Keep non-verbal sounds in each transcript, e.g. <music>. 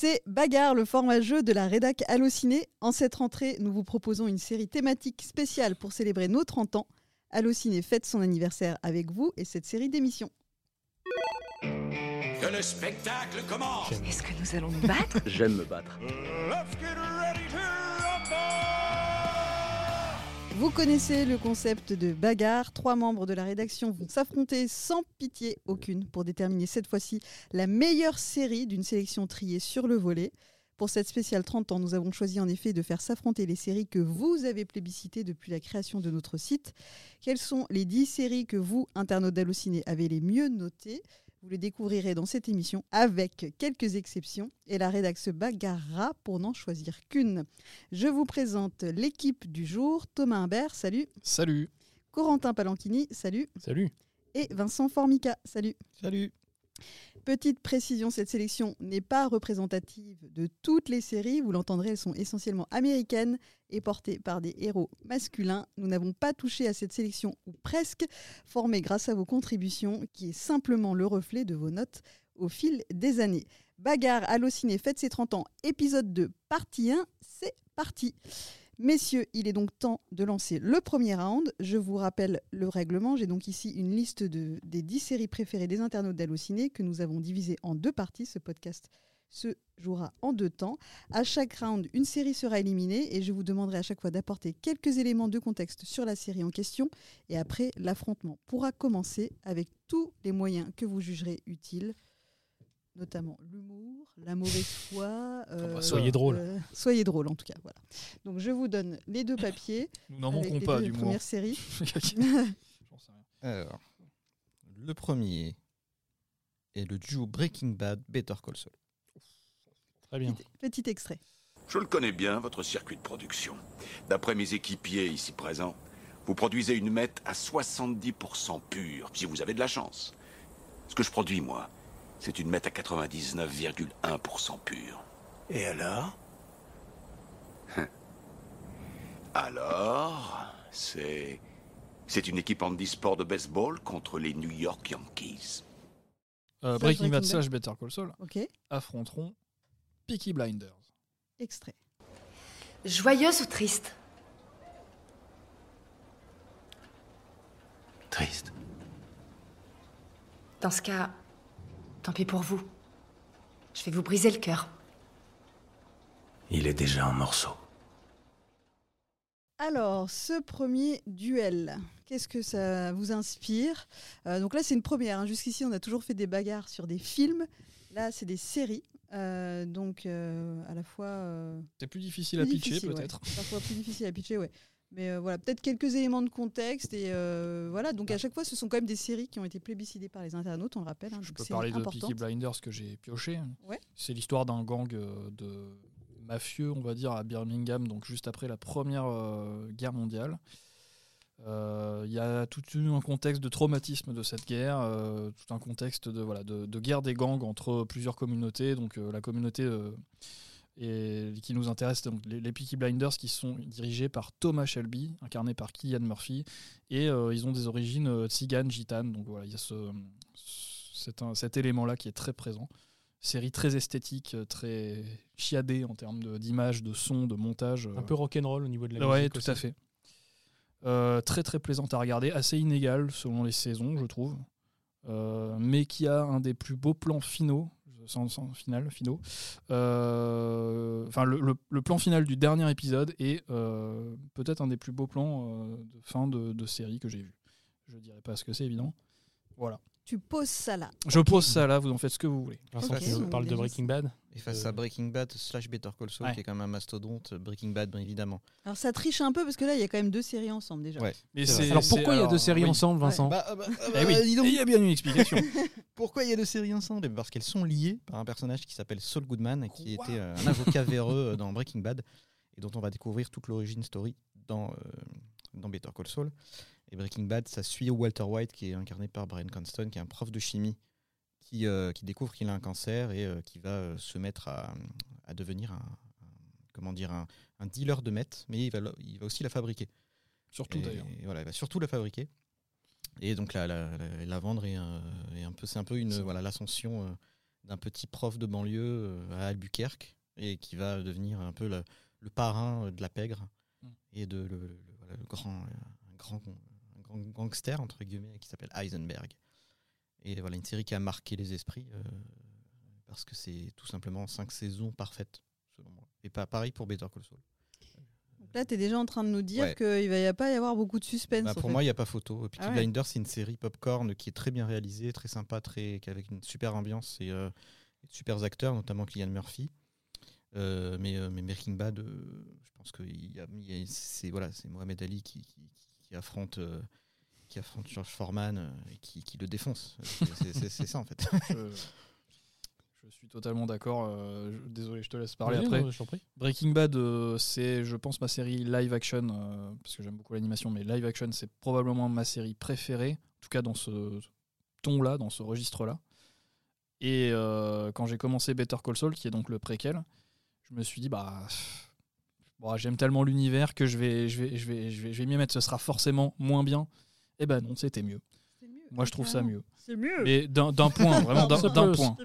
C'est Bagarre, le format jeu de la rédac Allociné. En cette rentrée, nous vous proposons une série thématique spéciale pour célébrer nos 30 ans. Allociné fête son anniversaire avec vous et cette série d'émissions. Que le spectacle commence Est-ce que nous allons nous battre? J'aime me battre. Vous connaissez le concept de bagarre. Trois membres de la rédaction vont s'affronter sans pitié aucune pour déterminer cette fois-ci la meilleure série d'une sélection triée sur le volet. Pour cette spéciale 30 ans, nous avons choisi en effet de faire s'affronter les séries que vous avez plébiscitées depuis la création de notre site. Quelles sont les 10 séries que vous, internautes d'Allociné, avez les mieux notées? Vous le découvrirez dans cette émission avec quelques exceptions et la rédaction se bagarrera pour n'en choisir qu'une. Je vous présente l'équipe du jour. Thomas Imbert, salut. Salut. Corentin Palanchini, salut. Salut. Et Vincent Formica, salut. Salut. Petite précision, cette sélection n'est pas représentative de toutes les séries. Vous l'entendrez, elles sont essentiellement américaines et portées par des héros masculins. Nous n'avons pas touché à cette sélection, ou presque, formée grâce à vos contributions, qui est simplement le reflet de vos notes au fil des années. Bagarre, Allociné, fête ses 30 ans, épisode 2, partie 1, c'est parti. Messieurs, il est donc temps de lancer le premier round. Je vous rappelle le règlement. J'ai donc ici une liste de, des 10 séries préférées des internautes d'Allociné que nous avons divisées en deux parties. Ce podcast se jouera en deux temps. À chaque round, une série sera éliminée et je vous demanderai à chaque fois d'apporter quelques éléments de contexte sur la série en question. Et après, l'affrontement pourra commencer avec tous les moyens que vous jugerez utiles notamment l'humour, la mauvaise foi. Euh, bah, soyez drôle. Euh, soyez drôle en tout cas. Voilà. Donc je vous donne les deux papiers. Nous n'en manquons pas d'humour. Première série. <laughs> Alors, le premier est le duo Breaking Bad Better Call Saul. Très bien. Petit, petit extrait. Je le connais bien, votre circuit de production. D'après mes équipiers ici présents, vous produisez une mette à 70% pure, si vous avez de la chance. Ce que je produis, moi, c'est une mette à 99,1% pure. Et alors? <laughs> Alors, c'est. C'est une équipe handisport de baseball contre les New York Yankees. Euh, Breaking Bad slash Better Call Saul Ok. affronteront Peaky Blinders. Extrait. Joyeuse ou triste? Triste. Dans ce cas, tant pis pour vous. Je vais vous briser le cœur. Il est déjà en morceaux. Alors, ce premier duel, qu'est-ce que ça vous inspire? Euh, Donc là, c'est une première. hein. Jusqu'ici, on a toujours fait des bagarres sur des films. Là, c'est des séries. Euh, donc, euh, à la fois. euh, C'est plus difficile à pitcher ouais. peut-être. Parfois plus difficile à pitcher, ouais. Mais euh, voilà, peut-être quelques éléments de contexte. Et euh, voilà, donc à chaque fois, ce sont quand même des séries qui ont été plébiscitées par les internautes, on le rappelle. hein, Je peux parler de. Peaky Blinders que j'ai pioché. Ouais. C'est l'histoire d'un gang euh, de mafieux, on va dire, à Birmingham, donc juste après la Première euh, Guerre mondiale. Il y a tout un contexte de traumatisme de cette guerre, tout un contexte de, voilà, de, de guerre des gangs entre plusieurs communautés. Donc la communauté et, qui nous intéresse, donc les, les Peaky Blinders qui sont dirigés par Thomas Shelby, incarné par Killian Murphy, et euh, ils ont des origines euh, tziganes, gitanes. Donc voilà, il y a ce, cet, élément-là qui est très présent. Série très esthétique, euh, très chiadée en termes de- d'image, de, son, de montage. Un peu rock'n'roll au niveau de la Ouais, musique. tout aussi. à fait. Euh, très très plaisante à regarder, assez inégale selon les saisons, je trouve, mais qui a un des plus beaux plans finaux, sans, final, finaux. Euh, Enfin, le, plan final du dernier épisode est euh, peut-être un des plus beaux plans euh, de fin de, série que j'ai vu. Je dirais pas ce que c'est évidemment. Voilà. Tu poses ça là. Je pose ça là, vous en faites ce que vous voulez. Vincent, Ok, tu nous donc parles de Breaking Bad Et face Euh, à Breaking Bad slash Better Call Saul, Ouais. qui est quand même un mastodonte, Breaking Bad, bien évidemment. Alors ça triche un peu parce que là, il y a quand même deux séries ensemble déjà. Ouais. Mais Alors pourquoi il y a deux séries oui. ensemble, Vincent Bah, bah, bah, Eh oui, il y a bien une explication. <laughs> Pourquoi il y a deux séries ensemble Parce qu'elles sont liées par un personnage qui s'appelle Saul Goodman, qui Quoi était euh, un avocat véreux euh, dans Breaking Bad, et dont on va découvrir toute l'origine story dans, euh, dans Better Call Saul. Et Breaking Bad, ça suit Walter White, qui est incarné par Brian Cranston, qui est un prof de chimie, qui, euh, qui découvre qu'il a un cancer et euh, qui va euh, se mettre à, à devenir un, un- comment dire, un, un dealer de meth, mais il va, il va aussi la fabriquer. Surtout d'ailleurs. Voilà, il va surtout la fabriquer. Et donc la, la, la- la vendre est un, est un peu, c'est un peu une voilà l'ascension d'un petit prof de banlieue à Albuquerque et qui va devenir un peu le, le parrain de la pègre Mm. et de le, le- grand, grand, grand gangster entre guillemets qui s'appelle Heisenberg. Et voilà une série qui a marqué les esprits euh, parce que c'est tout simplement cinq saisons parfaites selon moi. Et pas pareil pour Better Call Saul. Donc là, tu es déjà en train de nous dire Ouais. qu'il va y a pas y avoir beaucoup de suspense. Bah, en pour fait. moi, il n'y a pas photo. Peaky Ah ouais. Blinders, c'est une série popcorn qui est très bien réalisée, très sympa, très, avec une super ambiance et, euh, et de super acteurs, notamment Killian Murphy. Euh, mais, euh, mais Breaking Bad, euh, je pense que c'est voilà, c'est Mohamed Ali qui, qui, qui affronte, euh, qui affronte George Foreman euh, et qui, qui le défonce. C'est- ça en fait. <laughs> Je, je suis totalement d'accord. euh, désolé, je te laisse parler après. non, je t'en prie. Breaking Bad, euh, c'est, je pense, ma série live action, euh, parce que j'aime beaucoup l'animation, mais live action, c'est probablement ma série préférée, en tout cas dans ce ton-là, dans ce registre-là. Et euh, quand j'ai commencé Better Call Saul, qui est donc le préquel, je me suis dit, bah, bon, j'aime tellement l'univers que je vais, je vais, je vais, je vais, je vais m'y mettre, ce sera forcément moins bien. Et ben non, c'était mieux. Moi, je trouve ça mieux. C'est mieux. Mais d'un point, <laughs> vraiment d'un point.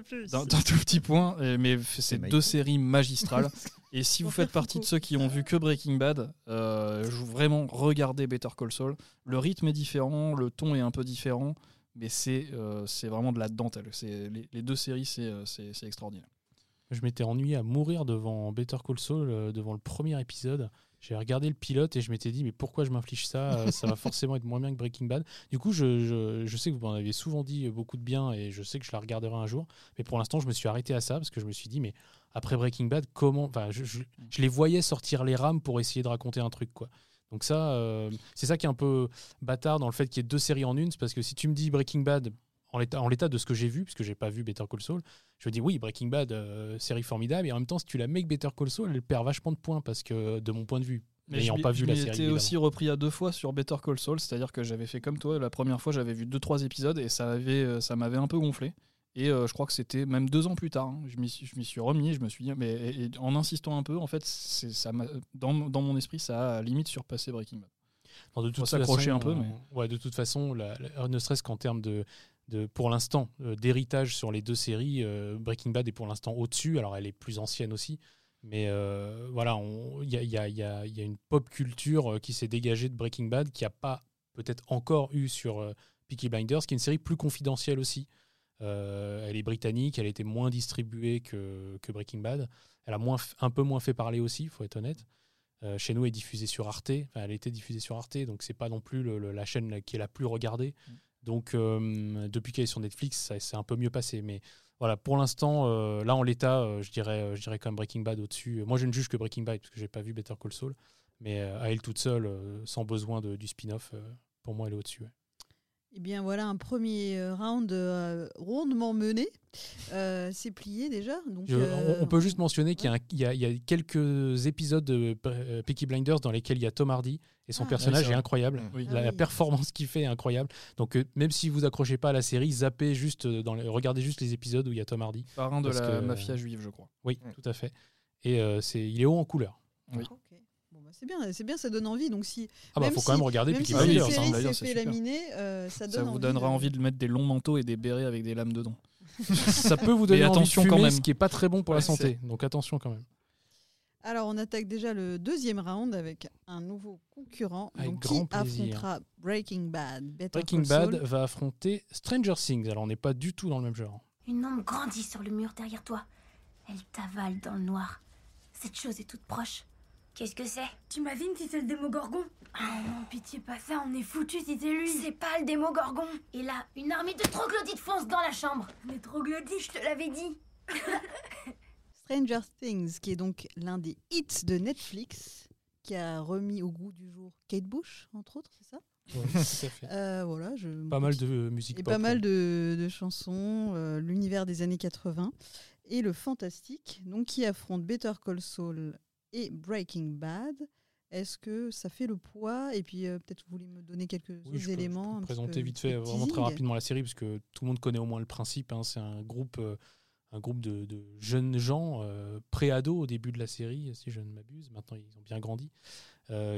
D'un tout petit point, mais c'est deux séries magistrales. Et si vous faites partie de ceux qui ont vu que Breaking Bad, euh, je vous vraiment regardez Better Call Saul. Le rythme est différent, le ton est un peu différent, mais c'est euh, c'est vraiment de la dentelle. C'est- Les, les deux séries, c'est euh, c'est- c'est extraordinaire. Je m'étais ennuyé à mourir devant Better Call Saul, euh, devant le premier épisode. J'ai regardé le pilote et je m'étais dit, mais pourquoi je m'inflige ça Euh, Ça va <laughs> forcément être moins bien que Breaking Bad. Du coup, je, je- je sais que vous m'en avez souvent dit beaucoup de bien et je sais que je la regarderai un jour. Mais pour l'instant, je me suis arrêté à ça parce que je me suis dit, mais après Breaking Bad, comment. Enfin, je, je- je les voyais sortir les rames pour essayer de raconter un truc, quoi. Donc, ça, euh, c'est ça qui est un peu bâtard dans le fait qu'il y ait deux séries en une. C'est parce que si tu me dis Breaking Bad, en l'état de ce que j'ai vu, puisque j'ai pas vu Better Call Saul, je dis oui, Breaking Bad, euh, série formidable, et en même temps, si tu la mets avec Better Call Saul, elle perd vachement de points, parce que de mon point de vue, n'ayant je pas vu la série. étais évidemment. aussi repris à deux fois sur Better Call Saul, c'est-à-dire que j'avais fait comme toi. La première fois, j'avais vu deux trois épisodes et ça avait, euh, ça m'avait un peu gonflé. Et euh, je crois que c'était même deux ans plus tard. hein, je m'y suis, je m'y suis remis. Je me suis dit, mais et- et en insistant un peu, en fait, c'est ça m'a- dans, dans mon esprit, ça a limite surpassé Breaking Bad. Non, de toute façon, un peu, mais- ouais, de toute façon, la- la- ne serait-ce qu'en termes de, pour l'instant, euh, d'héritage sur les deux séries, euh, Breaking Bad est pour l'instant au-dessus. Alors, elle est plus ancienne aussi. Mais voilà, il y a, une pop culture euh, qui s'est dégagée de Breaking Bad, qui a pas peut-être encore eu sur Peaky Blinders, qui est une série plus confidentielle aussi. Elle est britannique, elle a été moins distribuée que, Breaking Bad. Elle a un peu moins fait parler aussi, il faut être honnête. Chez nous, elle est diffusée sur Arte. Enfin, elle été diffusée sur Arte, donc c'est pas non plus la chaîne qui est la plus regardée. Donc euh, depuis qu'elle est sur Netflix, ça c'est un peu mieux passé. Mais voilà, pour l'instant, euh, là en l'état, euh, je dirais, je dirais quand même Breaking Bad au-dessus. Moi, je ne juge que Breaking Bad parce que j'ai pas vu Better Call Saul, mais à elle toute seule, sans besoin de, du spin-off, pour moi, elle est au-dessus. Eh bien voilà un premier euh, round euh, rondement mené. Euh, c'est plié déjà. Donc, Je- euh, on, peut juste mentionner qu'il y a y, y quelques épisodes de Peaky Blinders dans lesquels il y a Tom Hardy et son Ah. personnage Oui, est incroyable. Oui. Ah La, oui. performance qu'il fait est incroyable. Donc euh, même si vous accrochez pas à la série, zappez juste dans les- regardez juste les épisodes où il y a Tom Hardy. Parrain de la que- mafia juive, je crois. Oui, Mm. tout à fait. Et euh, c'est il est haut en couleur. Oui. C'est bien, c'est bien, ça donne envie. Donc si Ah bah Même faut si- quand même regarder Peaky si Blinders. hein. fait laminer, euh, ça donne Ça vous envie donnera de- envie de mettre des longs manteaux et des bérets avec des lames dedans. <laughs> Ça peut vous donner Mais envie attention de quand même. ce qui est pas très bon pour la santé. Donc attention quand même. Alors, on attaque déjà le deuxième round avec un nouveau concurrent. Avec Donc, grand qui plaisir. affrontera Breaking Bad, Better Breaking Call Bad va affronter Stranger Things. Alors on n'est pas du tout dans le même genre. Une ombre grandit sur le mur derrière toi. Elle t'avale dans le noir. Cette chose est toute proche. Qu'est-ce que c'est? T'imagines si c'est le démogorgon? Ah non, pitié, pas ça, on est foutu si c'est lui C'est pas le démogorgon. Et là, une armée de troglodytes fonce dans la chambre Les troglodytes, je te l'avais dit. <laughs> Stranger Things, qui est donc l'un des hits de Netflix, qui a remis au goût du jour Kate Bush, entre autres, c'est ça? Ouais, tout à fait. <laughs> Euh, Voilà, je Pas mal de musique et pop. pas mal de, de chansons, euh, l'univers des années 80 et le fantastique, donc qui affronte Better Call Saul et Breaking Bad. Est-ce que ça fait le poids? Et puis euh, peut-être vous voulez me donner quelques Oui, je peux- je éléments. peux un petit présenter vite fait, vraiment très rapidement la série, parce que tout le monde connaît au moins le principe. hein. C'est un groupe, euh, un groupe de, de jeunes gens euh, pré-ados au début de la série, si je ne m'abuse. Maintenant, ils ont bien grandi.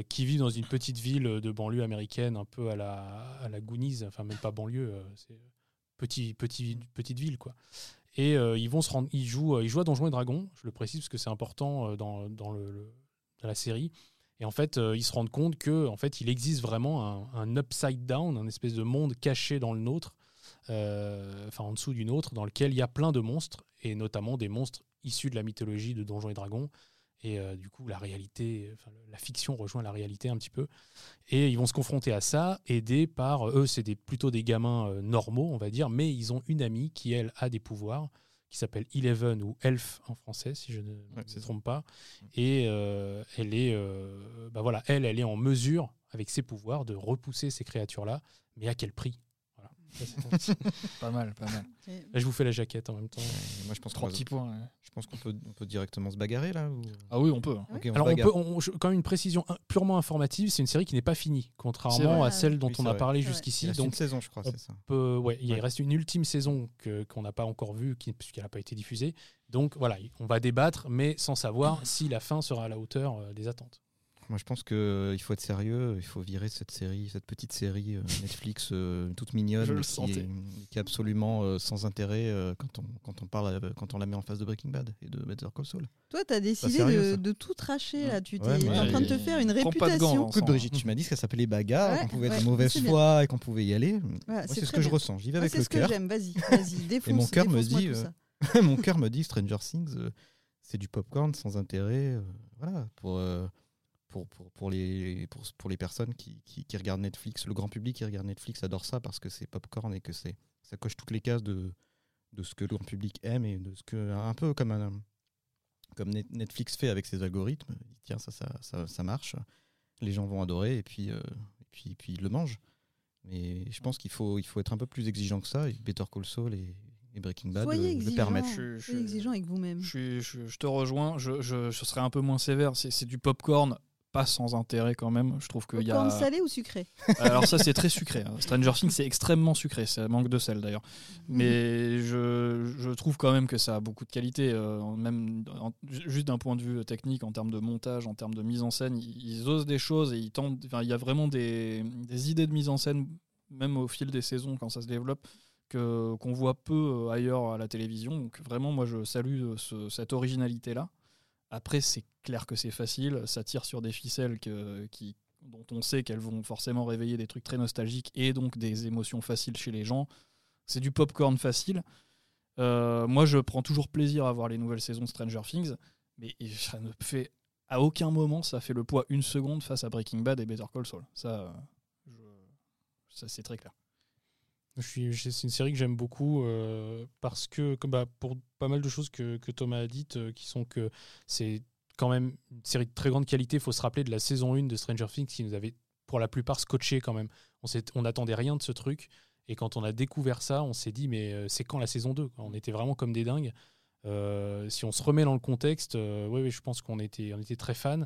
qui vivent dans une petite ville de banlieue américaine, un peu à la, à la Goonies, enfin même pas banlieue, c'est petit, petit, petite ville quoi. Et euh, ils vont se rendre, ils jouent, euh, ils jouent à Donjons et Dragons. Je le précise parce que c'est important euh, dans, la série. Et en fait, ils se rendent compte que en fait, il existe vraiment un, upside down, un espèce de monde caché dans le nôtre, enfin en dessous du nôtre, dans lequel il y a plein de monstres et notamment des monstres issus de la mythologie de Donjons et Dragons. Et euh, du coup, la réalité, enfin, la fiction rejoint la réalité un petit peu. Et ils vont se confronter à ça, aidés par eux, c'est des, plutôt des gamins euh, normaux, on va dire, mais ils ont une amie qui elle a des pouvoirs, qui s'appelle Eleven ou Elf en français, si je ne Ouais, me trompe pas. Et euh, elle est, euh, bah voilà, elle, elle est en mesure avec ses pouvoirs de repousser ces créatures-là, mais à quel prix? <laughs> Pas mal, pas mal. Là, je vous fais la jaquette en même temps. Et moi, je pense qu'on Trois petits points. ouais. je pense qu'on peut, on peut directement se bagarrer là. ou- Ah oui, on peut. On se Alors, on peut, on- quand même une précision purement informative, c'est une série qui n'est pas finie, contrairement à celle dont Oui, on a vrai. parlé jusqu'ici. reste Donc, une saison, je crois, c'est ça. peut- ouais, il Ouais. reste une ultime saison que- qu'on n'a pas encore vue, qui- puisqu'elle n'a pas été diffusée. Donc voilà, on va débattre, mais sans savoir si la fin sera à la hauteur euh, des attentes. Moi, je pense qu'il faut être sérieux. Il faut virer cette série, cette petite série euh, <laughs> Netflix euh, toute mignonne, Je le mais qui, est, qui est absolument euh, sans intérêt euh, quand on quand on parle euh, quand on la met en face de Breaking Bad et de Better Call Saul. Toi, t'as décidé sérieux, de, tout tracher là. Tu Ouais, mais- en train de te faire une prends pas de gants, réputation. Écoute, Brigitte, tu m'as dit que ça s'appelait bagarre, Ouais, qu'on pouvait être ouais, de mauvaise c'est foi et qu'on pouvait y aller. C'est ce que je ressens. J'y vais avec c'est le ce que cœur. j'aime. Vas-y, vas-y, <laughs> défonce. Et mon cœur me dit, euh. <laughs> Mon cœur me dit Stranger Things, euh, c'est du popcorn sans intérêt. euh, voilà, pour, euh, pour, pour, pour, les, pour, pour les personnes qui, qui, qui regardent Netflix. Le grand public qui regarde Netflix adore ça parce que c'est popcorn et que c'est ça coche toutes les cases de, de ce que le grand public aime et de ce que. Un peu comme, un, comme Net- Netflix fait avec ses algorithmes. Il dit, Tiens, ça, ça, ça, ça marche. Les gens vont adorer et puis, euh, et puis, puis ils le mangent. Mais je pense qu'il faut, il faut être un peu plus exigeant que ça. Et Better Call Saul et, et Breaking Bad Soyez le- le exigeant. permettent. Je- je- Soyez exigeant avec vous-même. Je, suis- je- je te rejoins, je, je, je serais un peu moins sévère. C'est c'est du popcorn, pas sans intérêt quand même. Je trouve qu'il y a. salé ou sucré Alors ça c'est très sucré. hein. Stranger Things c'est extrêmement sucré, ça manque de sel d'ailleurs. Mais je, je trouve quand même que ça a beaucoup de qualité, euh, même en- juste d'un point de vue technique, en termes de montage, en termes de mise en scène, ils, ils osent des choses et ils tentent. il y a vraiment des, des idées de mise en scène, même au fil des saisons quand ça se développe, que qu'on voit peu euh, ailleurs à la télévision. Donc vraiment moi je salue euh, ce- cette originalité là. Après c'est clair que c'est facile, ça tire sur des ficelles qui, dont on sait qu'elles vont forcément réveiller des trucs très nostalgiques et donc des émotions faciles chez les gens. C'est du popcorn facile. Euh, moi, je prends toujours plaisir à voir les nouvelles saisons de Stranger Things, mais à aucun moment ça fait le poids une seconde face à Breaking Bad et Better Call Saul. Ça, euh, ça c'est très clair. C'est une série que j'aime beaucoup euh, parce que, bah, pour pas mal de choses que, que Thomas a dites, euh, qui sont que c'est quand même une série de très grande qualité. Il faut se rappeler de la saison 1 de Stranger Things qui nous avait pour la plupart scotché quand même. On n'attendait rien de ce truc. Et quand on a découvert ça, on s'est dit, mais euh, c'est quand la saison 2 quoi? On était vraiment comme des dingues. Si on se remet dans le contexte, oui, oui, je pense qu'on était, on était très fans.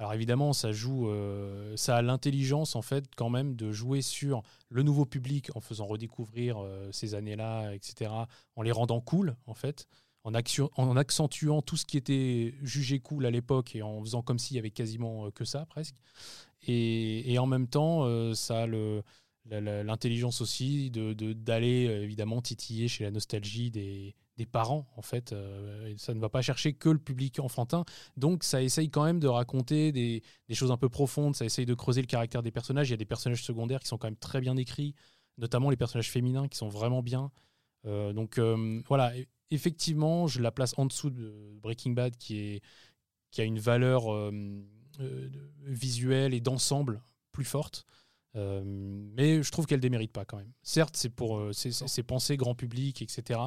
Alors évidemment, ça joue, euh, ça a l'intelligence en fait quand même de jouer sur le nouveau public en faisant redécouvrir euh, ces années-là, etc., en les rendant cool en fait, en, accentuant tout ce qui était jugé cool à l'époque et en faisant comme s'il y avait quasiment euh, que ça presque. Et, en même temps, ça a l'intelligence aussi de d'aller évidemment titiller chez la nostalgie des, des parents en fait. Euh, ça ne va pas chercher que le public enfantin. Donc ça essaye quand même de raconter des, des choses un peu profondes, ça essaye de creuser le caractère des personnages. Il y a des personnages secondaires qui sont quand même très bien écrits, notamment les personnages féminins qui sont vraiment bien. Euh, donc euh, voilà, effectivement, je la place en dessous de Breaking Bad qui, est, qui a une valeur visuelle et d'ensemble plus forte. Euh, mais je trouve qu'elle démérite pas quand même. Certes, c'est pour euh, c'est- pensé grand public, etc.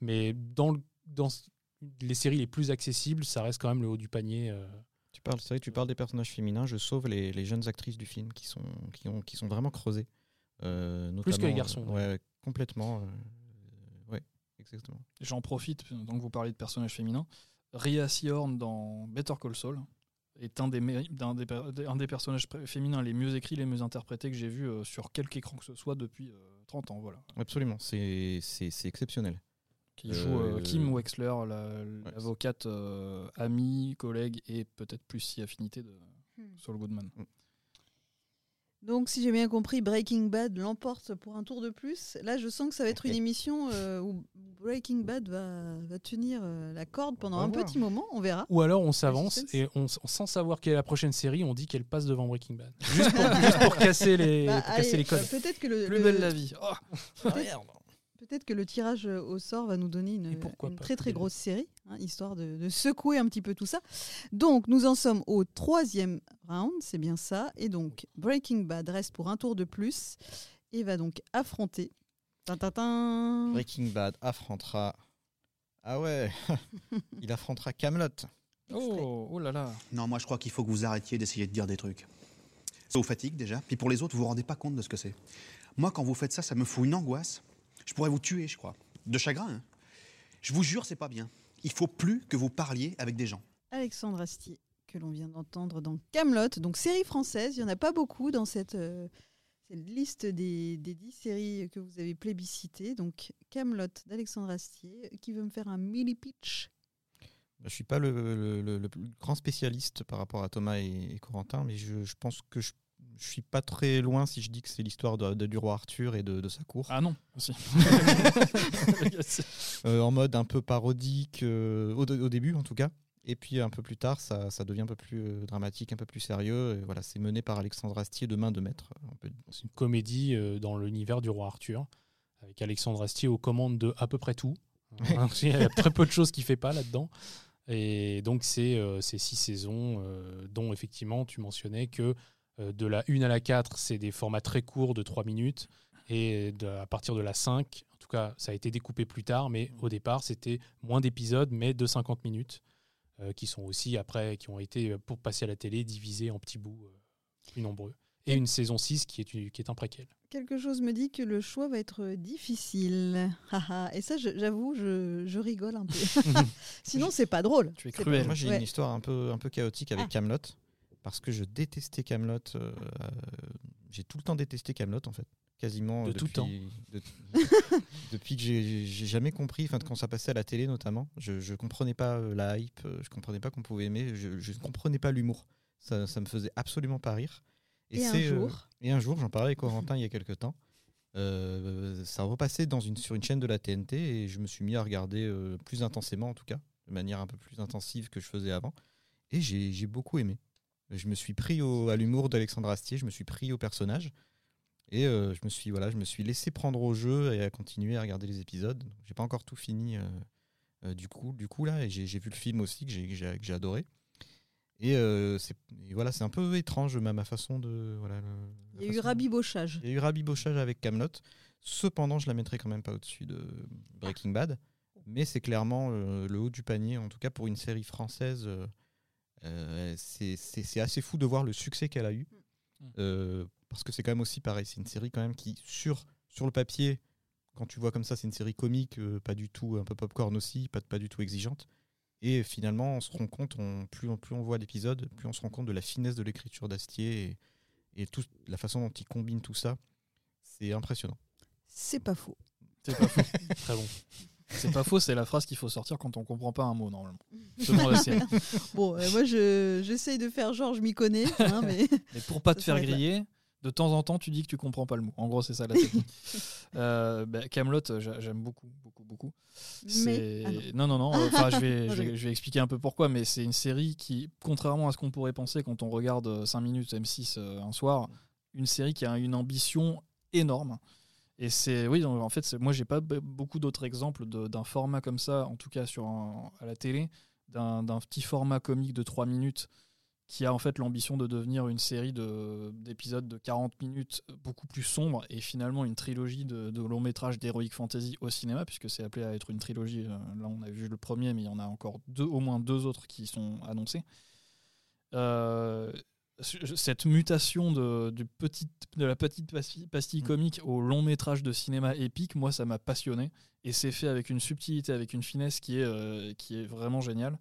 Mais dans, le- dans les séries les plus accessibles, ça reste quand même le haut du panier. euh. Tu parles, c'est vrai, tu parles des personnages féminins. Je sauve les, les jeunes actrices du film qui sont, qui ont, qui sont vraiment creusées. Euh, Plus que les garçons, ouais, complètement. euh, ouais, exactement. J'en profite, donc vous parlez de personnages féminins. Rhea Seahorn dans Better Call Saul est un des, d'un des, un des personnages féminins les mieux écrits, les mieux interprétés que j'ai vu euh, sur quelque écran que ce soit depuis euh, 30 ans. Voilà. Absolument, c'est c'est- c'est exceptionnel. Qui joue euh, Euh, Kim Wexler, la- l'avocate euh, amie, collègue et peut-être plus si affinité de Hmm. Saul Goodman. Donc, si j'ai bien compris, Breaking Bad l'emporte pour un tour de plus. Là, je sens que ça va être une émission euh, où Breaking Bad va, va tenir euh, la corde pendant un voir. petit moment. On verra. Ou alors on s'avance et on, sans savoir quelle est la prochaine série, on dit qu'elle passe devant Breaking Bad. Juste pour, <laughs> juste pour casser les, Bah, pour casser allez, les codes. euh, Peut-être que le, Plus le- belle la vie. Oh, peut-être- peut-être que le tirage euh, au sort va nous donner une, Et pourquoi une pas, très très grosse série, hein, histoire de, de secouer un petit peu tout ça. Donc, nous en sommes au troisième round, c'est bien ça. Et donc, Breaking Bad reste pour un tour de plus et va donc affronter. tin, tin, tin. Breaking Bad affrontera. Ah ouais, <laughs> il affrontera Camelot. oh, oh là là. Non, moi je crois qu'il faut que vous arrêtiez d'essayer de dire des trucs. Ça vous fatigue déjà, puis pour les autres, vous vous rendez pas compte de ce que c'est. Moi, quand vous faites ça, ça me fout une angoisse. Je pourrais vous tuer, je crois. De chagrin. hein. Je vous jure, c'est pas bien. Il faut plus que vous parliez avec des gens. Alexandre Astier, que l'on vient d'entendre dans Camelot, donc série française. Il n'y en a pas beaucoup dans cette, euh, cette liste des, des 10 séries que vous avez plébiscitées. Donc Camelot d'Alexandre Astier, qui veut me faire un mini pitch. Je suis pas le, le- le- le plus grand spécialiste par rapport à Thomas et, et Corentin, mais je, je pense que je, je suis pas très loin si je dis que c'est l'histoire de, de- du roi Arthur et de, de sa cour. Ah non, aussi. <laughs> Euh, en mode un peu parodique euh, au, au début en tout cas. Et puis un peu plus tard, ça, ça devient un peu plus euh, dramatique, un peu plus sérieux. Et voilà, c'est mené par Alexandre Astier de main de maître. peut. C'est une comédie dans l'univers du roi Arthur, avec Alexandre Astier aux commandes de à peu près tout. <laughs> Hein, Il y a très peu de choses qu'il fait pas là-dedans. Et donc, c'est euh, ces six saisons, euh, dont effectivement, tu mentionnais que euh, de la 1 à la 4, c'est des formats très courts de 3 minutes. Et de- à partir de la 5, en tout cas, ça a été découpé plus tard, mais au départ, c'était moins d'épisodes, mais de 50 minutes, euh, qui sont aussi après, qui ont été, euh, pour passer à la télé, divisés en petits bouts euh, plus nombreux. Et une saison 6 qui est, une- qui est un préquel. Quelque chose me dit que le choix va être difficile. <laughs> Et ça, j'avoue, je, je rigole un peu. <laughs> Sinon, c'est pas drôle. Tu es cruel. Moi, j'ai Ouais. une histoire un peu, un peu chaotique avec Ah. Parce que je détestais Camelot. j'ai tout le temps détesté Camelot en fait, quasiment De euh, tout depuis, temps. de- <laughs> depuis que j'ai jamais compris, enfin quand ça passait à la télé notamment, je, je comprenais pas euh, la hype, euh, je comprenais pas qu'on pouvait aimer, je, je comprenais pas l'humour. Ça, ça me faisait absolument pas rire. Et un euh, jour et un jour, j'en parlais avec Corentin il y a quelques temps. euh, ça repassait dans une, sur une chaîne de la TNT et je me suis mis à regarder euh, plus intensément en tout cas, de manière un peu plus intensive que je faisais avant. Et j'ai j'ai beaucoup aimé. Je me suis pris au- à l'humour d'Alexandre Astier, je me suis pris au personnage. Et euh, je me suis voilà, je me suis laissé prendre au jeu et à continuer à regarder les épisodes. J'ai pas encore tout fini euh, euh, du coup, du coup là, et j'ai vu le film aussi que j'ai adoré. Et, euh, voilà, c'est un peu étrange ma, ma façon de voilà. le- Il y a eu rabibochage. il y a eu rabibochage avec Camelot. Cependant, je la mettrai quand même pas au-dessus de Breaking Bad. Mais c'est clairement le haut du panier, en tout cas pour une série française. Euh, c'est- c'est c'est assez fou de voir le succès qu'elle a eu. Mm. Euh, parce que c'est quand même aussi pareil. C'est une série quand même qui, sur, sur le papier, quand tu vois comme ça, c'est une série comique, euh, pas du tout, un peu popcorn aussi, pas, pas du tout exigeante. Et finalement, on se rend compte, on, plus, on, plus on voit l'épisode, plus on se rend compte de la finesse de l'écriture d'Astier et, et tout, la façon dont il combine tout ça. C'est impressionnant. C'est pas faux. C'est pas faux. <laughs> Très bon. C'est pas faux, c'est la phrase qu'il faut sortir quand on comprend pas un mot normalement. <laughs> Selon la série. Bon, euh, moi, je- j'essaye de faire genre, je m'y connais, hein, mais <laughs> Mais pour pas te faire griller, de temps en temps, tu dis que tu comprends pas le mot. En gros, c'est ça la <laughs> technique. euh, bah, Camelot, j'a- j'aime beaucoup, beaucoup, beaucoup. Mais- ah non, non, non. euh, enfin, je, vais, Ah, je, vais, d'accord. je vais expliquer un peu pourquoi, mais c'est une série qui, contrairement à ce qu'on pourrait penser quand on regarde 5 minutes M6 euh, un soir, une série qui a une ambition énorme. Et c'est, oui, en fait, moi, j'ai pas beaucoup d'autres exemples d'un format comme ça, en tout cas sur à la télé, d'un petit format comique de 3 minutes qui a en fait l'ambition de devenir une série de- d'épisodes de, 40 minutes beaucoup plus sombre et finalement une trilogie de, de longs métrages d'heroic fantasy au cinéma puisque c'est appelé à être une trilogie. Euh, Là on a vu le premier mais il y en a encore deux, au moins deux autres qui sont annoncés. Euh, cette mutation de, du petit, de la petite pastille, pastille comique au long métrage de cinéma épique, moi ça m'a passionné et c'est fait avec une subtilité, avec une finesse qui est, euh, qui est vraiment géniale.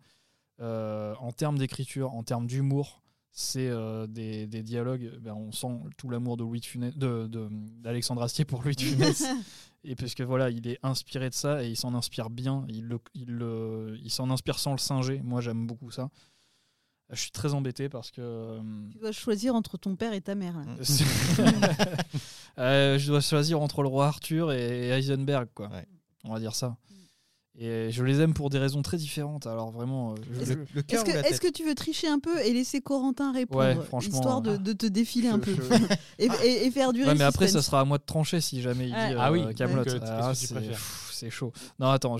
Euh, en termes d'écriture, en termes d'humour, c'est euh, des, des dialogues. ben, on sent tout l'amour de Louis de Funès, d'Alexandre Astier pour Louis de Funès. <laughs> et parce que voilà, il est inspiré de ça et il s'en inspire bien. Il, le- il, le- il s'en inspire sans le singer. Moi, j'aime beaucoup ça. Je suis très embêté parce que. euh, Tu dois choisir entre ton père et ta mère. là. <laughs> <laughs> Euh, je dois choisir entre le roi Arthur et Heisenberg, quoi. Ouais. On va dire ça. Et je les aime pour des raisons très différentes. Alors vraiment, euh, je- Est-ce je- Le cœur Est-ce que, tu veux tricher un peu et laisser Corentin répondre Ouais, franchement, Histoire de, de te défiler un peu. je- <laughs> et, et- et faire durer Ouais, le mais après, ça sera à moi de trancher si jamais il dit Ah oui, euh, Ah, c'est pff, c'est chaud. Non, attends.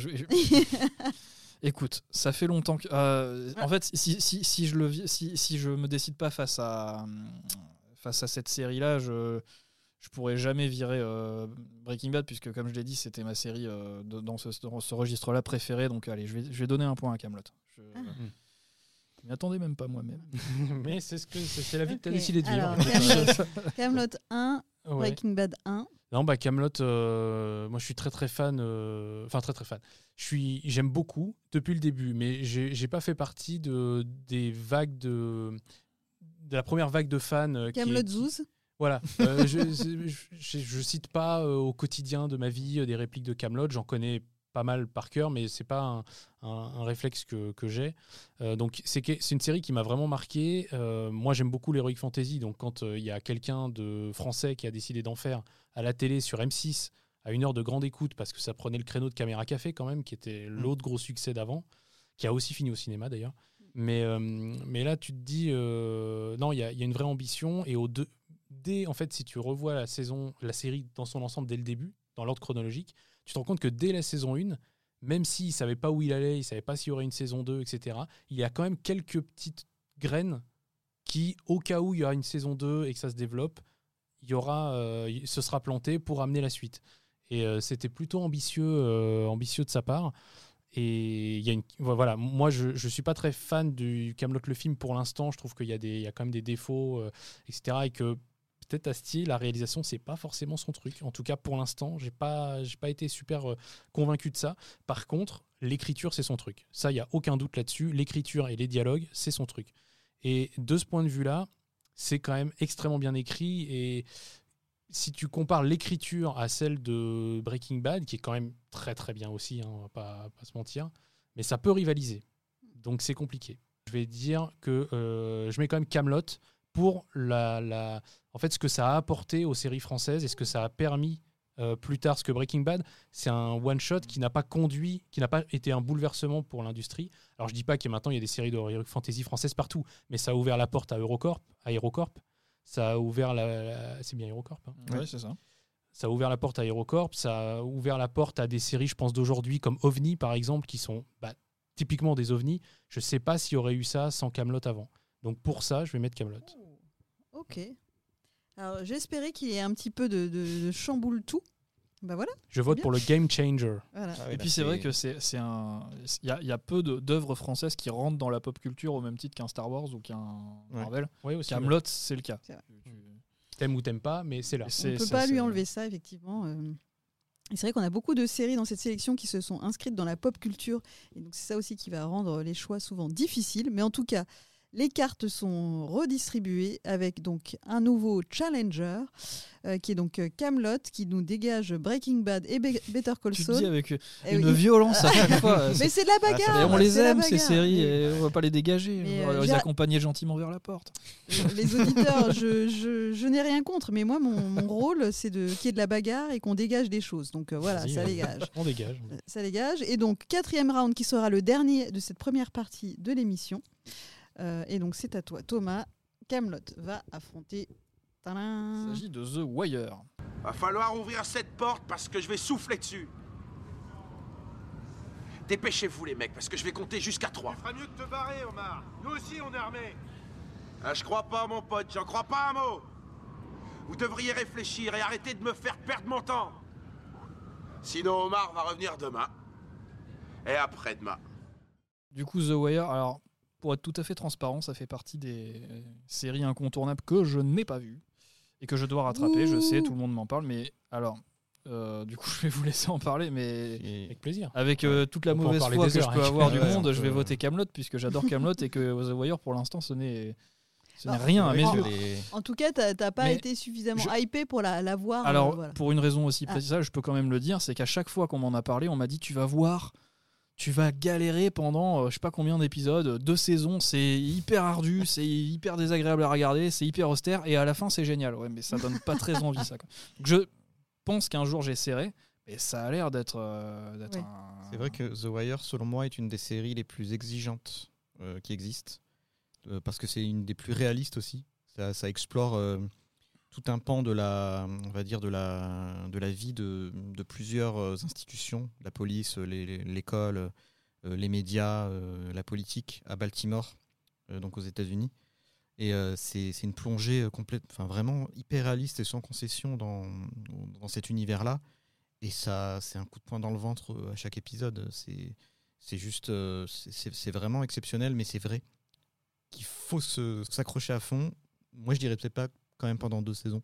Écoute, ça fait longtemps que. euh, En fait, si, si, si je le si, si je me décide pas face à hum, face à cette série-là, je je pourrais jamais virer euh, Breaking Bad puisque comme je l'ai dit, c'était ma série euh, de- dans ce, dans ce registre-là préférée. Donc allez, je vais, je vais donner un point à Camelot. Je Ah. m'y attendais même pas moi-même. <laughs> Mais c'est ce que c'est c'est la vie que tu as décidé de vivre. Camelot, Camelot 1, Ouais. Breaking Bad 1. Non, bah Camelot, moi je suis très très fan, euh, enfin très très fan. Je suis, j'aime beaucoup depuis le début, mais j'ai pas fait partie de des vagues de de la première vague de fans. euh, Camelot Zouz. Voilà, Euh, je, je, je- je cite pas euh, au quotidien de ma vie euh, des répliques de Camelot, j'en connais pas mal par cœur, mais c'est pas un, un- un réflexe que, que j'ai. Euh, donc c'est une série qui m'a vraiment marqué. Euh, moi j'aime beaucoup l'heroic fantasy, donc quand euh, il y a quelqu'un de français qui a décidé d'en faire à la télé sur M6 à une heure de grande écoute parce que ça prenait le créneau de Caméra Café quand même, qui était l'autre gros succès d'avant, qui a aussi fini au cinéma d'ailleurs. Mais, mais là, tu te dis, non, il y a, y a une vraie ambition. Et au deux, dès, en fait, si tu revois la saison, la série dans son ensemble dès le début, dans l'ordre chronologique, tu te rends compte que dès la saison 1, même s'il ne savait pas où il allait, il ne savait pas s'il y aurait une saison 2, etc., il y a quand même quelques petites graines qui, au cas où il y aura une saison 2 et que ça se développe, il y aura, euh, sera planté pour amener la suite. Et euh, c'était plutôt ambitieux, euh, ambitieux de sa part. Et il y a une, voilà, moi je ne suis pas très fan du Camelot le film pour l'instant. Je trouve qu'il y, a y a quand même des défauts, etc. peut-être Asti, la réalisation, c'est pas forcément son truc. En tout cas, pour l'instant, j'ai pas, pas été super euh, convaincu de ça. Par contre, l'écriture, c'est son truc. Ça, il y a aucun doute là-dessus. L'écriture et les dialogues, c'est son truc. Et de ce point de vue-là, c'est quand même extrêmement bien écrit. Et si tu compares l'écriture à celle de Breaking Bad, qui est quand même très très bien aussi, hein, on va pas, pas se mentir, mais ça peut rivaliser. Donc c'est compliqué. Je vais dire que euh, je mets quand même Camelot pour la, en fait, ce que ça a apporté aux séries françaises et ce que ça a permis euh, plus tard. Ce que Breaking Bad, c'est un one shot qui n'a pas conduit, qui n'a pas été un bouleversement pour l'industrie. Alors je dis pas que maintenant il y a des séries de fantasy françaises partout, mais ça a ouvert la porte à Eurocorp, à. Ça a ouvert la, la- c'est bien hein Ouais, c'est ça. ça a ouvert la porte à HeroCorp, ça a ouvert la porte à des séries, je pense, d'aujourd'hui, comme OVNI, par exemple, qui sont bah, typiquement des OVNI. Je sais pas s'il y aurait eu ça sans Camelot avant. Donc pour ça, je vais mettre Camelot. Ok. Alors j'espérais qu'il y ait un petit peu de, de- de chamboule tout. Bah voilà. Je vote bien. pour le Game Changer. Voilà. Ah oui, Et puis c'est vrai que c'est c'est un. Il y a, il y a peu d'œuvres françaises qui rentrent dans la pop culture au même titre qu'un Star Wars ou qu'un Ouais. Marvel. Oui, aussi. Camelot, c'est le cas. T'aimes ou t'aimes pas, mais c'est là. On ne peut pas lui enlever ça, effectivement. euh. Et c'est vrai qu'on a beaucoup de séries dans cette sélection qui se sont inscrites dans la pop culture. Et donc c'est ça aussi qui va rendre les choix souvent difficiles. Mais en tout cas, les cartes sont redistribuées avec donc un nouveau challenger euh, qui est donc euh, Camelot qui nous dégage Breaking Bad et Be- Better Call Tu te Saul. dis avec Eh une oui. violence à chaque fois. <laughs> Mais c'est de la Et bagarre. on les aime ces séries et on va pas les dégager. On va euh, les accompagner gentiment vers la porte. les auditeurs, je, je- je n'ai rien contre, mais moi, mon, mon rôle, c'est de qu'il y ait de la bagarre et qu'on dégage des choses. Donc euh, voilà, ça euh, dégage. On dégage. <laughs> Euh, Ça dégage. Et donc, quatrième round qui sera le dernier de cette première partie de l'émission. Euh, et donc, c'est à toi, Thomas. Camelot va affronter. Il s'agit de The Wire. Va falloir ouvrir cette porte parce que je vais souffler dessus. Dépêchez-vous les mecs parce que je vais compter jusqu'à trois. ferais mieux de te barrer, Omar. Nous aussi, on est armés. Ah, je crois pas mon pote, j'en crois pas un mot. Vous devriez réfléchir et arrêter de me faire perdre mon temps. Sinon Omar va revenir demain. Et après-demain. Du coup, The Wire, alors pour être tout à fait transparent, ça fait partie des euh, séries incontournables que je n'ai pas vues et que je dois rattraper. Je sais, tout le monde m'en parle, mais alors, euh, du coup, <laughs> je vais vous laisser en parler, mais Et- Avec plaisir. avec euh, toute la On mauvaise foi que je peux hein. avoir du <laughs> Ouais, monde, on je vais voter Camelot puisque j'adore Camelot et que The Wire, pour l'instant, ce n'est ce n'est Alors, rien à mes yeux. les- En tout cas, t'as pas Mais été suffisamment je- hypé pour la, la voir. Alors, euh, voilà. pour une raison aussi Ah. précise, je peux quand même le dire, c'est qu'à chaque fois qu'on m'en a parlé, on m'a dit tu vas voir, tu vas galérer pendant euh, je sais pas combien d'épisodes, deux saisons, c'est hyper ardu, <laughs> c'est hyper désagréable à regarder, c'est hyper austère, et à la fin c'est génial. Ouais, mais ça donne pas très envie ça. quoi. Donc, je pense qu'un jour j'essaierai, mais ça a l'air d'être euh, d'être Ouais. un- C'est vrai que The Wire, selon moi, est une des séries les plus exigeantes euh, qui existent. Euh, parce que c'est une des plus réalistes aussi. Ça, ça explore euh, tout un pan de la, on va dire de la, de la vie de, de plusieurs euh, institutions, la police, l'école, euh, les médias, euh, la politique à Baltimore, donc aux États-Unis. Et c'est une plongée complète, enfin vraiment hyper réaliste et sans concession dans, dans cet univers-là. Et ça, c'est un coup de poing dans le ventre à chaque épisode. C'est juste, c'est- vraiment exceptionnel, mais c'est vrai qu'il faut s'accrocher à fond. Moi, je dirais peut-être pas quand même pendant deux saisons,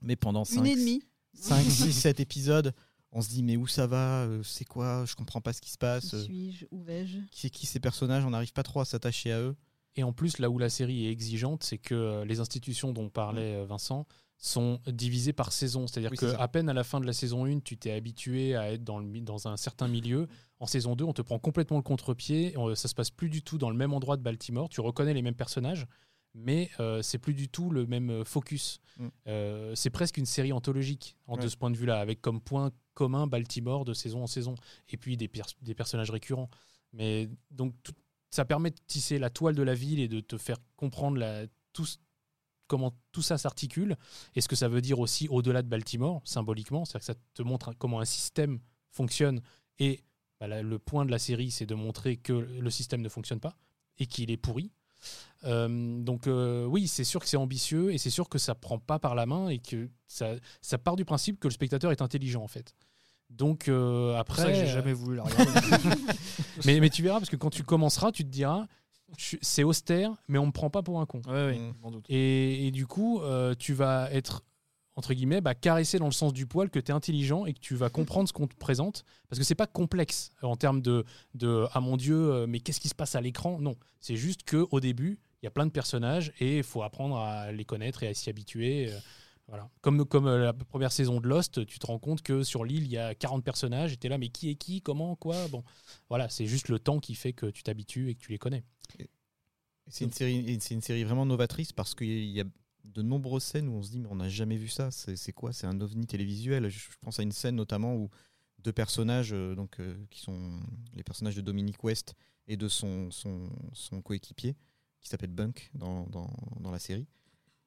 mais pendant Une cinq, et demie. 5, 6, 7 épisodes, on se dit mais où ça va Euh, C'est quoi Je comprends pas ce qui se passe. Qui Euh, suis-je Où vais-je? Qui est qui ces personnages? On n'arrive pas trop à s'attacher à eux. Et en plus, là où la série est exigeante, c'est que euh, les institutions dont parlait euh, Vincent sont divisées par saison. C'est-à-dire Oui, c'est qu'à peine à la fin de la saison 1, tu t'es habitué à être dans, le, dans un certain milieu. En saison 2, on te prend complètement le contre-pied. On- Ça se passe plus du tout dans le même endroit de Baltimore. Tu reconnais les mêmes personnages, mais euh, c'est plus du tout le même euh, focus. Mm. Euh, c'est presque une série anthologique en, de ce point de vue-là, avec comme point commun Baltimore de saison en saison, et puis des, pers- des personnages récurrents. Mais donc tout- ça permet de tisser la toile de la ville et de te faire comprendre la, tout, ce- comment tout ça s'articule et ce que ça veut dire aussi au-delà de Baltimore, symboliquement. C'est-à-dire que ça te montre comment un système fonctionne et bah, la- le point de la série, c'est de montrer que le système ne fonctionne pas et qu'il est pourri. Euh, donc euh, oui, c'est sûr que c'est ambitieux et c'est sûr que ça prend pas par la main et que ça, ça part du principe que le spectateur est intelligent en fait. Donc euh, ça après, que j'ai jamais voulu la <laughs> regarder. mais, mais tu verras parce que quand tu commenceras, tu te diras, c'est austère, mais on me prend pas pour un con. ouais, Mm. Et, et du coup, euh, tu vas être entre guillemets bah, caressé dans le sens du poil que tu es intelligent et que tu vas comprendre ce qu'on te présente. Parce que c'est pas complexe en termes de, de ah mon dieu euh, mais qu'est-ce qui se passe à l'écran? Non c'est juste que au début il y a plein de personnages et il faut apprendre à les connaître et à s'y habituer euh, voilà. Comme comme euh, la première saison de Lost tu te rends compte que sur l'île il y a 40 personnages et tu es là mais qui est qui? Comment? Quoi? Bon voilà c'est juste le temps qui fait que tu t'habitues et que tu les connais. C'est une série, une série vraiment novatrice parce qu'il y a de nombreuses scènes où on se dit mais on n'a jamais vu ça. C'est quoi? C'est un ovni télévisuel? Je, je pense à une scène notamment où deux personnages, euh, donc euh, qui sont les personnages de Dominic West et de son son, son coéquipier qui s'appelle Bunk dans, dans, dans la série,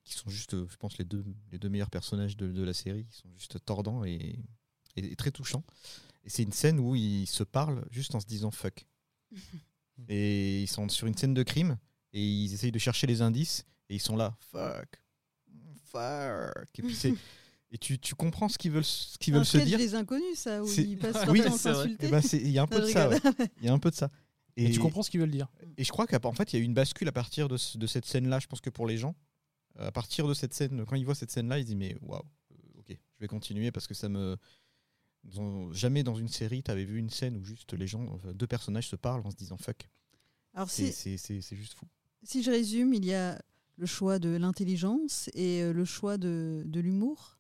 qui sont juste, euh, je pense, les deux les deux meilleurs personnages de, de la série. Ils sont juste tordants et, et- et très touchants. Et c'est une scène où ils se parlent juste en se disant fuck. <laughs> et ils sont sur une scène de crime et ils essayent de chercher les indices et ils sont là fuck fuck et puis c'est <laughs> et tu, tu comprends ce qu'ils veulent ce qu'ils veulent se dire? des inconnus, ça, où C'est- ils passent <laughs> oui leur temps à s'insulter. Eh ben, il y a un peu de ça rigole. ouais. il y a un peu de ça. Et, tu comprends ce qu'ils veulent dire. et je crois qu'en fait il y a eu une bascule à partir de, ce- de cette scène là je pense que pour les gens. À partir de cette scène quand ils voient cette scène là ils disent mais waouh euh, ok je vais continuer parce que ça me dans- jamais dans une série tu avais vu une scène où juste les gens enfin, deux personnages se parlent en se disant fuck. Alors, c'est si, c'est- c'est- c'est juste fou. si je résume, il y a le choix de l'intelligence et euh, le choix de, de l'humour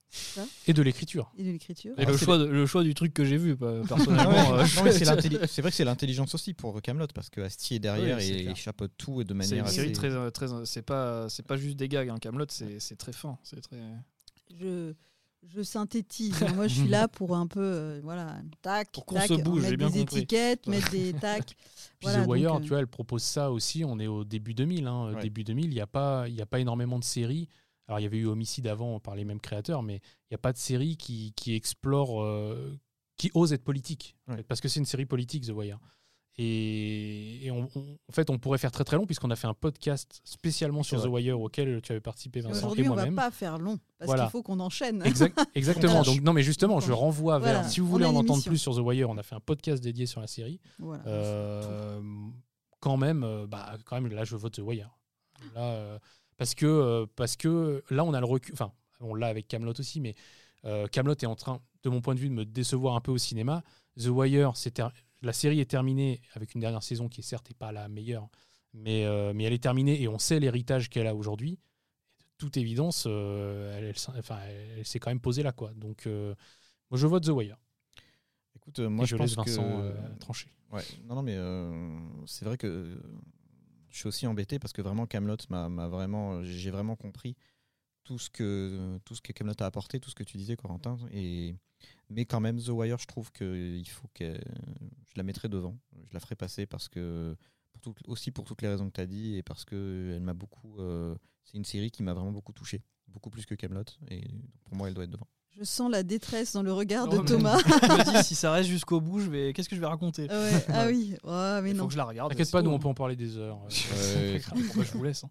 et de l'écriture et de l'écriture. Et le c'est choix, de- le choix du truc que j'ai vu, <laughs> personnellement. euh, non, c'est <laughs> c'est vrai que c'est l'intelligence aussi pour Camelot parce que Astier est derrière Oui, c'est et clair. il chapeaute tout et de C'est manière une assez. série très, euh, très, c'est pas, c'est pas juste des gags. Hein. Camelot, c'est, c'est très fin. C'est très. Je, je synthétise. <laughs> Moi, je suis là pour un peu, euh, voilà, tac, Pour qu'on tac, se bouge, mettre j'ai bien des compris. étiquettes, mettre des. <laughs> Puis Voilà, The Wire, donc, euh, tu vois, elle propose ça aussi. On est au début 2000. hein. Ouais. Début 2000, il n'y a, pas- il y a pas énormément de séries. Alors, il y avait eu Homicide avant par les mêmes créateurs, mais il n'y a pas de série qui, qui explore, euh, qui ose être politique. Ouais. parce que c'est une série politique, The Wire. Et, et on- on- en fait, on pourrait faire très très long, puisqu'on a fait un podcast spécialement sur The. Wire auquel tu avais participé, Et Vincent, et Aujourd'hui, on va moi-même. pas faire long parce Voilà. qu'il faut qu'on enchaîne. Exact- <laughs> exactement. Donc, non, mais justement, je renvoie vers. Voilà. Si vous On voulez en entendre plus sur The Wire, on a fait un podcast dédié sur la série. Voilà. Euh, quand même, euh, bah, quand même, là, je vote The Wire. Là, euh, parce que parce que là, on a le recul. Enfin, on l'a avec Camelot aussi, mais Camelot est en train, de mon point de vue, de me décevoir un peu au cinéma. The Wire, c'est ter- la série est terminée avec une dernière saison qui, certes, n'est pas la meilleure, mais euh, mais elle est terminée et on sait l'héritage qu'elle a aujourd'hui. De toute évidence, euh, elle, elle s'en- enfin, elle, s'est quand même posée là, quoi. Donc, euh, moi, je vote The Wire. Écoute, moi Et je, je pense laisse Vincent que trancher. Ouais, non, non, mais c'est vrai que je suis aussi embêté parce que vraiment Camelot m'a m'a vraiment, j'ai vraiment compris tout ce que tout ce que Camelot a apporté, tout ce que tu disais, Corentin. Et mais quand même, The Wire, je trouve que il faut que je la mettrai devant, je la ferai passer parce que pour tout- aussi pour toutes les raisons que tu as dit et parce que elle m'a beaucoup, euh, c'est une série qui m'a vraiment beaucoup touché, beaucoup plus que Camelot. Et pour moi, elle doit être devant. Je sens la détresse dans le regard de Non, Thomas. Je me dis, <laughs> si ça reste jusqu'au bout, je vais... qu'est-ce que je vais raconter? Ouais, Ah oui, Ouais, mais Il non. faut que je la regarde. T'inquiète c'est pas, nous on peut en parler des heures. <laughs> <laughs> Je vous laisse. hein?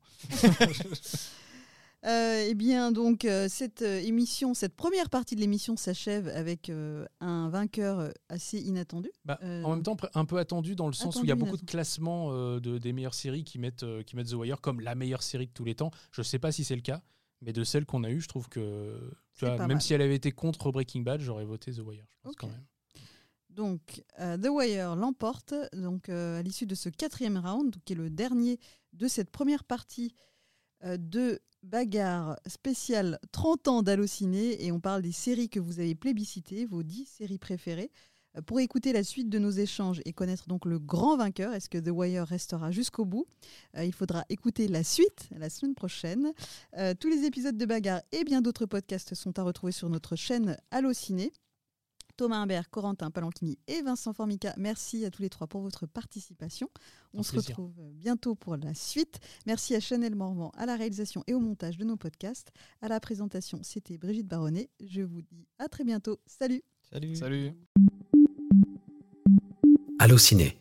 Euh, eh bien, donc, euh, cette euh, émission, cette première partie de l'émission s'achève avec un vainqueur assez inattendu. Bah, en même temps, un peu attendu dans le sens où il y a beaucoup de classements de, des meilleures séries qui mettent, qui mettent The Wire comme la meilleure série de tous les temps. Je sais pas si c'est le cas, mais de celles qu'on a eues, je trouve que tu vois, même mal. si elle avait été contre Breaking Bad, j'aurais voté The Wire. Je pense quand même. Donc, euh, The Wire l'emporte donc, euh, à l'issue de ce quatrième round, qui est le dernier de cette première partie euh, de bagarre spéciale 30 ans d'Allociné. Et on parle des séries que vous avez plébiscitées, vos 10 séries préférées. Euh, Pour écouter la suite de nos échanges et connaître donc le grand vainqueur, est-ce que The Wire restera jusqu'au bout? Euh, Il faudra écouter la suite la semaine prochaine. Euh, tous les épisodes de Bagarre et bien d'autres podcasts sont à retrouver sur notre chaîne Allociné. Thomas Imbert, Corentin Palanchini et Vincent Formica, merci à tous les trois pour votre participation. On Un se plaisir. retrouve bientôt pour la suite. Merci à Chanel Morvan à la réalisation et au montage de nos podcasts. À la présentation, c'était Brigitte Baronnet. Je vous dis à très bientôt. Salut Salut. Salut. Allociné,